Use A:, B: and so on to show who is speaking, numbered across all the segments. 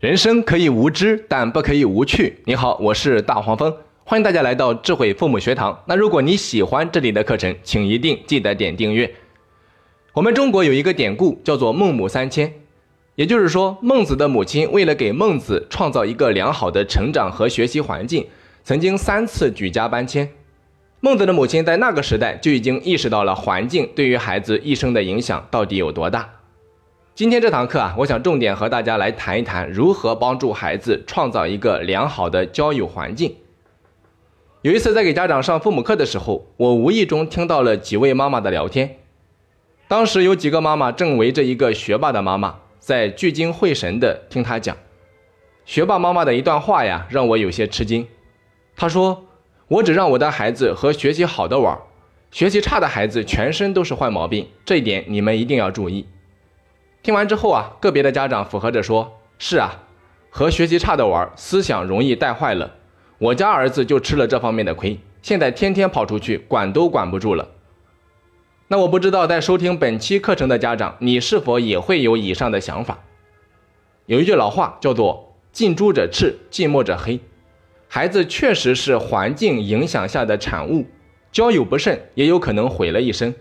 A: 人生可以无知，但不可以无趣。你好，我是大黄蜂，欢迎大家来到智慧父母学堂。那如果你喜欢这里的课程，请一定记得点订阅。我们中国有一个典故叫做“孟母三迁”，也就是说，孟子的母亲为了给孟子创造一个良好的成长和学习环境，曾经三次举家搬迁。孟子的母亲在那个时代就已经意识到了环境对于孩子一生的影响到底有多大。今天这堂课啊，我想重点和大家来谈一谈如何帮助孩子创造一个良好的交友环境。有一次在给家长上父母课的时候，我无意中听到了几位妈妈的聊天。当时有几个妈妈正围着一个学霸的妈妈，在聚精会神地听他讲。学霸妈妈的一段话呀，让我有些吃惊。她说：“我只让我的孩子和学习好的玩，学习差的孩子全身都是坏毛病，这一点你们一定要注意。”听完之后啊，个别的家长附和着说：“是啊，和学习差的玩，思想容易带坏了。我家儿子就吃了这方面的亏，现在天天跑出去，管都管不住了。”那我不知道在收听本期课程的家长，你是否也会有以上的想法？有一句老话叫做“近朱者赤，近墨者黑”，孩子确实是环境影响下的产物，交友不慎也有可能毁了一生。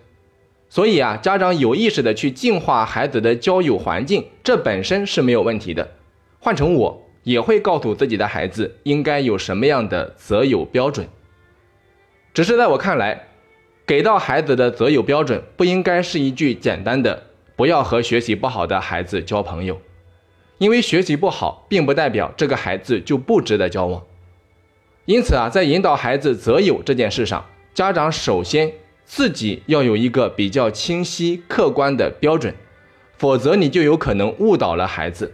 A: 所以啊，家长有意识的去净化孩子的交友环境，这本身是没有问题的。换成我，也会告诉自己的孩子应该有什么样的择友标准。只是在我看来，给到孩子的择友标准不应该是一句简单的“不要和学习不好的孩子交朋友”，因为学习不好，并不代表这个孩子就不值得交往。因此啊，在引导孩子择友这件事上，家长首先。自己要有一个比较清晰、客观的标准，否则你就有可能误导了孩子。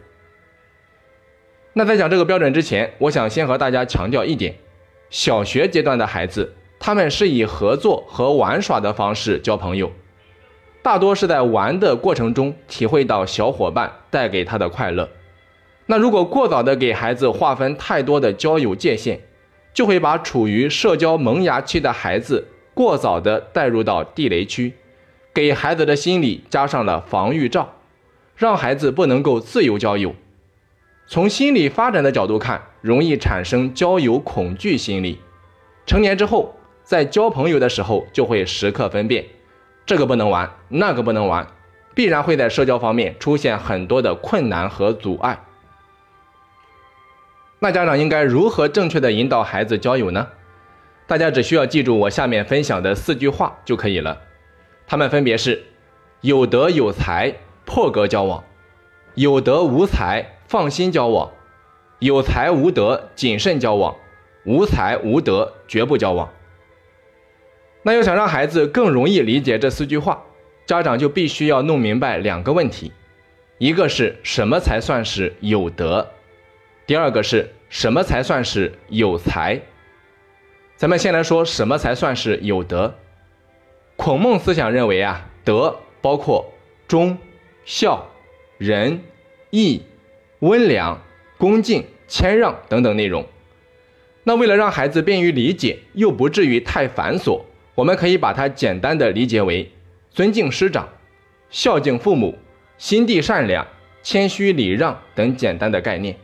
A: 那在讲这个标准之前，我想先和大家强调一点：小学阶段的孩子，他们是以合作和玩耍的方式交朋友，大多是在玩的过程中体会到小伙伴带给他的快乐。那如果过早的给孩子划分太多的交友界限，就会把处于社交萌芽期的孩子。过早的带入到地雷区，给孩子的心理加上了防御罩，让孩子不能够自由交友。从心理发展的角度看，容易产生交友恐惧心理。成年之后，在交朋友的时候，就会时刻分辨，这个不能玩，那个不能玩，必然会在社交方面出现很多的困难和阻碍。那家长应该如何正确的引导孩子交友呢？大家只需要记住我下面分享的四句话就可以了，它们分别是：有德有才，破格交往；有德无才，放心交往；有才无德，谨慎交往；无才无德，绝不交往。那要想让孩子更容易理解这四句话，家长就必须要弄明白两个问题：一个是什么才算是有德；第二个是什么才算是有才。咱们先来说什么才算是有德。孔孟思想认为啊，德包括忠、孝、仁、义、温良、恭敬、谦让等等内容。那为了让孩子便于理解，又不至于太繁琐，我们可以把它简单的理解为尊敬师长、孝敬父母、心地善良、谦虚礼让等简单的概念。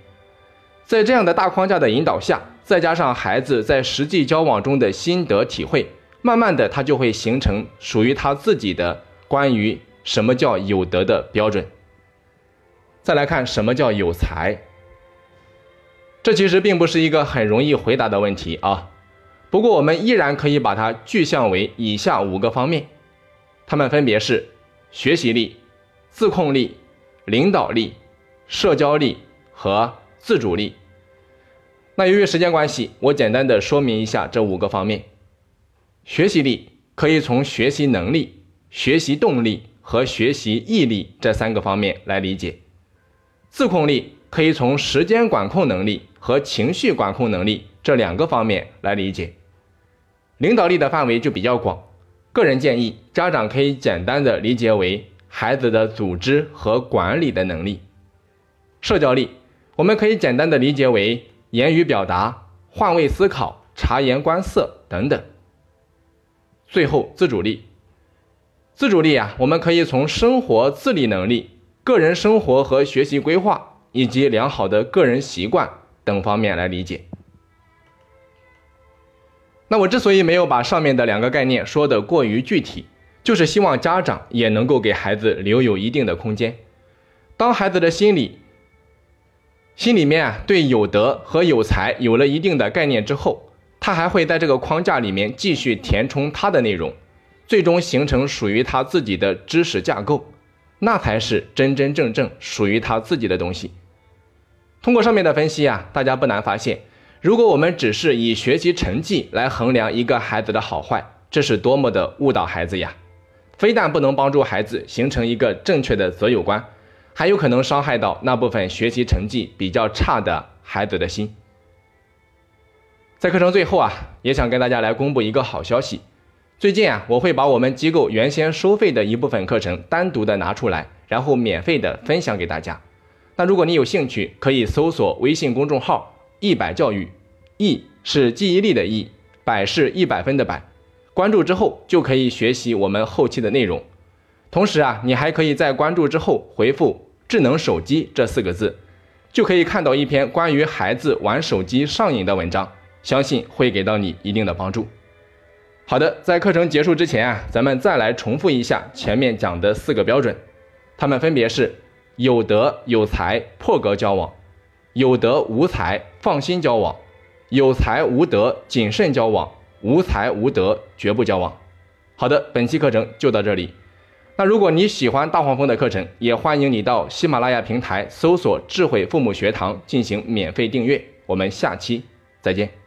A: 在这样的大框架的引导下。再加上孩子在实际交往中的心得体会，慢慢的他就会形成属于他自己的关于什么叫有德的标准。再来看什么叫有才，这其实并不是一个很容易回答的问题啊。不过我们依然可以把它具象为以下五个方面，它们分别是学习力、自控力、领导力、社交力和自主力。那由于时间关系，我简单的说明一下这五个方面。学习力可以从学习能力、学习动力和学习毅力这三个方面来理解；自控力可以从时间管控能力和情绪管控能力这两个方面来理解；领导力的范围就比较广，个人建议家长可以简单的理解为孩子的组织和管理的能力；社交力我们可以简单的理解为。言语表达、换位思考、察言观色等等。最后，自主力。自主力啊，我们可以从生活自理能力、个人生活和学习规划，以及良好的个人习惯等方面来理解。那我之所以没有把上面的两个概念说的过于具体，就是希望家长也能够给孩子留有一定的空间。当孩子的心理心里面啊对有德和有才有了一定的概念之后，他还会在这个框架里面继续填充他的内容，最终形成属于他自己的知识架构，那才是真真正正属于他自己的东西。通过上面的分析啊，大家不难发现。如果我们只是以学习成绩来衡量一个孩子的好坏，这是多么的误导孩子呀！非但不能帮助孩子形成一个正确的择友观，还有可能伤害到那部分学习成绩比较差的孩子的心。在课程最后啊，也想跟大家来公布一个好消息：最近啊，我会把我们机构原先收费的一部分课程单独的拿出来，然后免费的分享给大家。那如果你有兴趣，可以搜索微信公众号。一百教育，一是记忆力的一，百是一百分的百。关注之后就可以学习我们后期的内容。同时啊，你还可以在关注之后回复“智能手机”这四个字，就可以看到一篇关于孩子玩手机上瘾的文章，相信会给到你一定的帮助。好的，在课程结束之前啊，咱们再来重复一下前面讲的四个标准，它们分别是有德有才破格交往。有德无才，放心交往；有才无德，谨慎交往；无才无德，绝不交往。好的，本期课程就到这里。那如果你喜欢大黄蜂的课程，也欢迎你到喜马拉雅平台搜索“智慧父母学堂”进行免费订阅。我们下期再见。